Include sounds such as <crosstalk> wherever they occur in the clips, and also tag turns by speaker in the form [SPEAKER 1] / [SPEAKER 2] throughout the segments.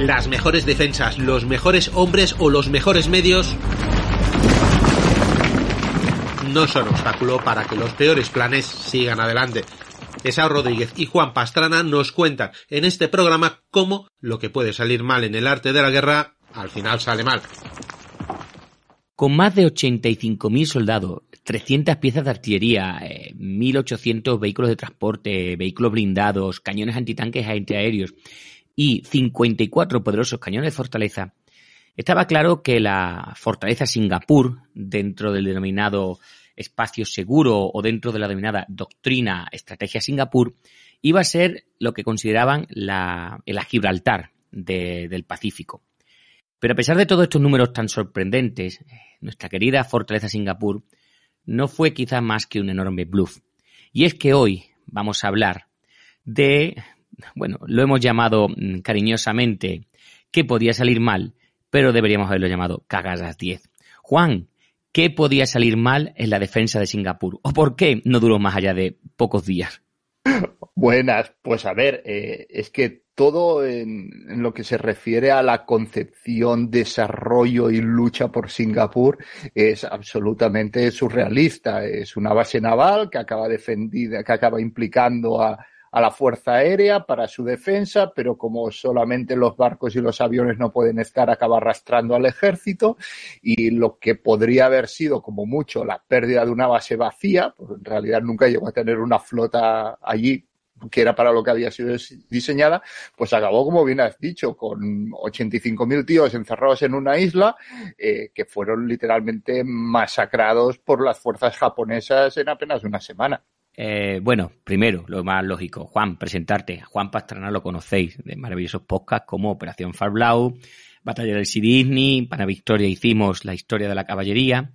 [SPEAKER 1] Las mejores defensas, los mejores hombres o los mejores medios no son obstáculo para que los peores planes sigan adelante. Esao Rodríguez y Juan Pastrana nos cuentan en este programa cómo lo que puede salir mal en el arte de la guerra al final sale mal.
[SPEAKER 2] Con más de 85.000 soldados, 300 piezas de artillería, 1.800 eh, vehículos de transporte, vehículos blindados, cañones antitanques antiaéreos y 54 poderosos cañones de fortaleza, estaba claro que la fortaleza Singapur, dentro del denominado espacio seguro o dentro de la denominada doctrina estrategia Singapur, iba a ser lo que consideraban la, el Gibraltar del Pacífico. Pero a pesar de todos estos números tan sorprendentes, nuestra querida fortaleza Singapur no fue quizá más que un enorme bluff. Y es que hoy vamos a hablar de bueno, lo hemos llamado mm, cariñosamente que podía salir mal, pero deberíamos haberlo llamado cagadas 10. Juan, ¿qué podía salir mal en la defensa de Singapur? ¿O por qué no duró más allá de pocos días?
[SPEAKER 3] Buenas, pues a ver, eh, es que todo en, en, lo que se refiere a la concepción, desarrollo y lucha por Singapur es absolutamente surrealista. Es una base naval que acaba defendida, que acaba implicando a, a la Fuerza Aérea para su defensa, pero como solamente los barcos y los aviones no pueden estar, acaba arrastrando al ejército y lo que podría haber sido como mucho la pérdida de una base vacía, pues en realidad nunca llegó a tener una flota allí que era para lo que había sido diseñada, pues acabó, como bien has dicho, con 85.000 tíos encerrados en una isla eh, que fueron literalmente masacrados por las fuerzas japonesas en apenas una semana.
[SPEAKER 2] Eh, bueno, primero, lo más lógico, Juan, presentarte. Juan Pastrana lo conocéis de maravillosos podcasts como Operación Farblau, Batalla del Sea Disney, para Victoria hicimos la historia de la caballería.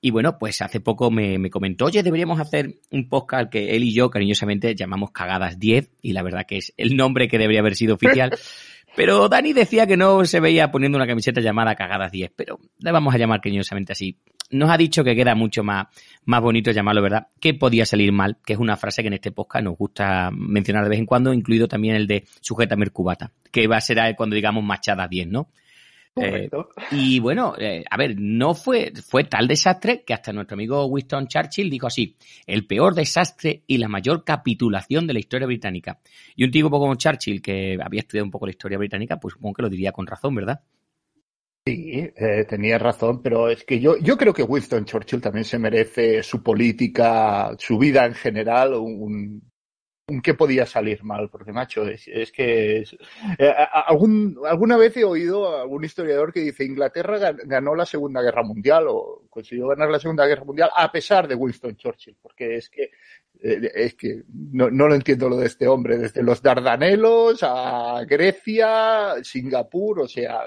[SPEAKER 2] Y bueno, pues hace poco me, me, comentó, oye, deberíamos hacer un podcast que él y yo cariñosamente llamamos Cagadas 10, y la verdad que es el nombre que debería haber sido oficial. <laughs> Pero Dani decía que no se veía poniendo una camiseta llamada Cagadas 10, pero le vamos a llamar cariñosamente así nos ha dicho que queda mucho más, más bonito llamarlo, ¿verdad? Que podía salir mal, que es una frase que en este podcast nos gusta mencionar de vez en cuando, incluido también el de sujeta mercubata, que va a ser cuando digamos machada bien, ¿no? Eh, y bueno, eh, a ver, no fue, fue tal desastre que hasta nuestro amigo Winston Churchill dijo así, el peor desastre y la mayor capitulación de la historia británica. Y un tipo como Churchill, que había estudiado un poco la historia británica, pues supongo que lo diría con razón, ¿verdad?
[SPEAKER 3] Sí, eh, tenía razón, pero es que yo, yo creo que Winston Churchill también se merece su política, su vida en general, un, ¿Qué podía salir mal? Porque, macho, es, que... Eh, algún, alguna vez he oído a algún historiador que dice Inglaterra ganó la Segunda Guerra Mundial o consiguió ganar la Segunda Guerra Mundial a pesar de Winston Churchill, porque es que, eh, es que no, no lo entiendo lo de este hombre, desde los Dardanelos a Grecia, Singapur, o sea,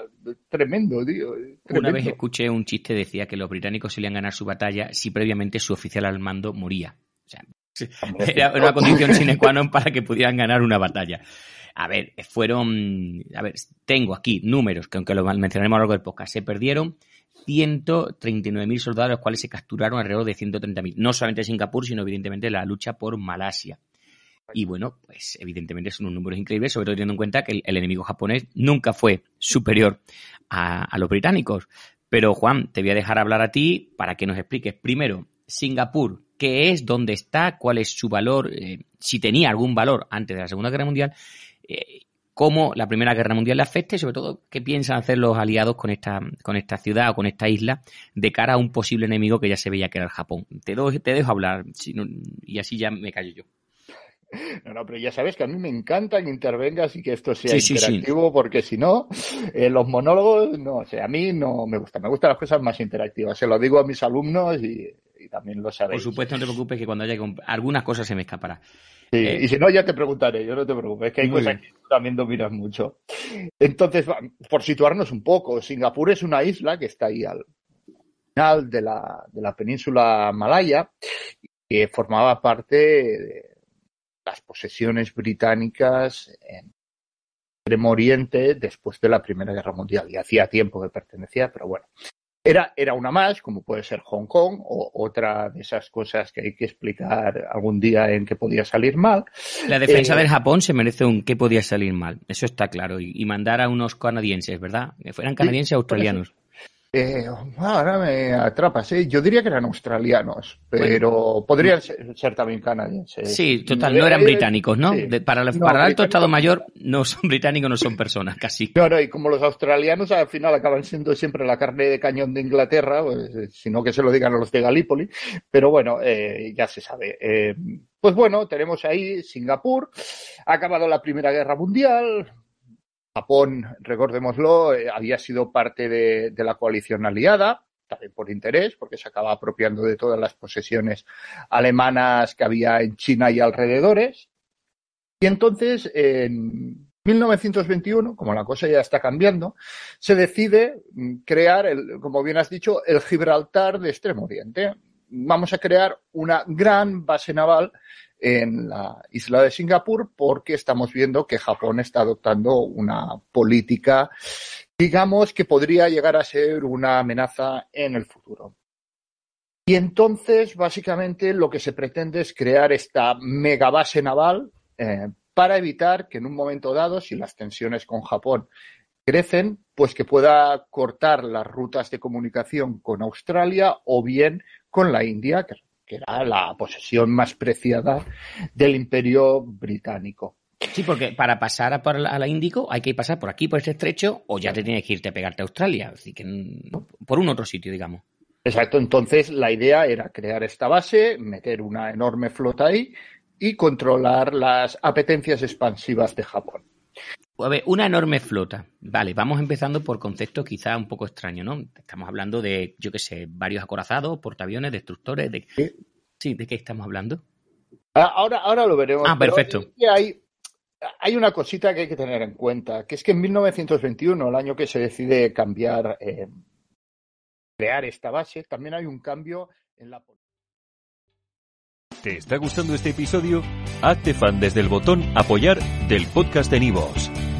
[SPEAKER 3] tremendo, tío.
[SPEAKER 2] Una vez escuché un chiste, decía que los británicos solían ganar su batalla si previamente su oficial al mando moría. O sea, era una condición sine qua non para que pudieran ganar una batalla. A ver, fueron, a ver, tengo aquí números que aunque lo mencionaremos a lo largo del podcast, se perdieron 139.000 soldados, los cuales se capturaron alrededor de 130.000. No solamente Singapur, sino evidentemente la lucha por Malasia. Y bueno, pues evidentemente son unos números increíbles, sobre todo teniendo en cuenta que el, enemigo japonés nunca fue superior a, a, los británicos. Pero Juan, te voy a dejar hablar a ti para que nos expliques primero Singapur, qué es, dónde está, cuál es su valor, eh, si tenía algún valor antes de la Segunda Guerra Mundial, eh, cómo la Primera Guerra Mundial le afecta y sobre todo qué piensan hacer los aliados con esta, con esta ciudad o con esta isla de cara a un posible enemigo que ya se veía que era el Japón. Te, te dejo hablar y así ya me callo yo.
[SPEAKER 3] No, no, pero ya sabes que a mí me encanta que intervengas y que esto sea interactivo, porque si no, eh, los monólogos, no, o sea, a mí no me gusta, me gustan las cosas más interactivas. Se lo digo a mis alumnos y y también lo sabéis.
[SPEAKER 2] Por supuesto, no te preocupes que cuando haya algunas cosas se me escapará.
[SPEAKER 3] Sí, eh, y si no, ya te preguntaré, yo no te preocupes, que hay cosas que también dominas mucho. Entonces, por situarnos un poco, Singapur es una isla que está ahí al final de la, de la península malaya, que formaba parte de las posesiones británicas en Extremo Oriente después de la Primera Guerra Mundial. Y hacía tiempo que pertenecía, pero bueno. Era, era una más, como puede ser Hong Kong, o otra de esas cosas que hay que explicar algún día en que podía salir mal.
[SPEAKER 2] La defensa eh, del Japón se merece un qué podía salir mal, eso está claro. Y, mandar a unos canadienses, ¿verdad? Que fueran canadienses o australianos.
[SPEAKER 3] Eh, ahora me atrapas, ¿eh? Yo diría que eran australianos, pero podrían ser, también canadienses.
[SPEAKER 2] Sí, total, no eran británicos, ¿no? para, el, para el alto Estado Mayor no son británicos, no son personas, casi. <laughs>
[SPEAKER 3] No, no, y como los australianos al final acaban siendo siempre la carne de cañón de Inglaterra, pues, eh, sino que se lo digan a los de Galípoli, pero bueno, eh, ya se sabe. Eh, pues bueno, tenemos ahí Singapur, ha acabado la Primera Guerra Mundial, Japón, recordémoslo, eh, había sido parte de, la coalición aliada, también por interés, porque se acaba apropiando de todas las posesiones alemanas que había en China y alrededores. Y entonces, en 1921, como la cosa ya está cambiando, se decide mm, crear, el, como bien has dicho, el Gibraltar de Extremo Oriente. Vamos a crear una gran base naval en la isla de Singapur porque estamos viendo que Japón está adoptando una política, digamos, que podría llegar a ser una amenaza en el futuro. Y entonces, básicamente, lo que se pretende es crear esta megabase naval eh, para evitar que en un momento dado, si las tensiones con Japón crecen, pues que pueda cortar las rutas de comunicación con Australia o bien con la India, que que era la posesión más preciada del imperio británico.
[SPEAKER 2] Sí, porque para pasar a, la, Índico hay que pasar por aquí, por este estrecho, o ya te tienes que irte a pegarte a Australia, así que por un otro sitio, digamos.
[SPEAKER 3] Exacto, entonces la idea era crear esta base, meter una enorme flota ahí y controlar las apetencias expansivas de Japón.
[SPEAKER 2] A ver, una enorme flota. Vale, vamos empezando por conceptos quizá un poco extraños, ¿no? Estamos hablando de, yo qué sé, varios acorazados, portaaviones, destructores. De... ¿Sí? ¿de qué estamos hablando?
[SPEAKER 3] Ah, ahora, ahora lo veremos.
[SPEAKER 2] Ah, perfecto.
[SPEAKER 3] hay, hay una cosita que hay que tener en cuenta, que es que en 1921, el año que se decide cambiar, eh, crear esta base, también hay un cambio en la
[SPEAKER 4] ¿Te está gustando este episodio? Hazte fan desde el botón Apoyar del podcast de Nivos.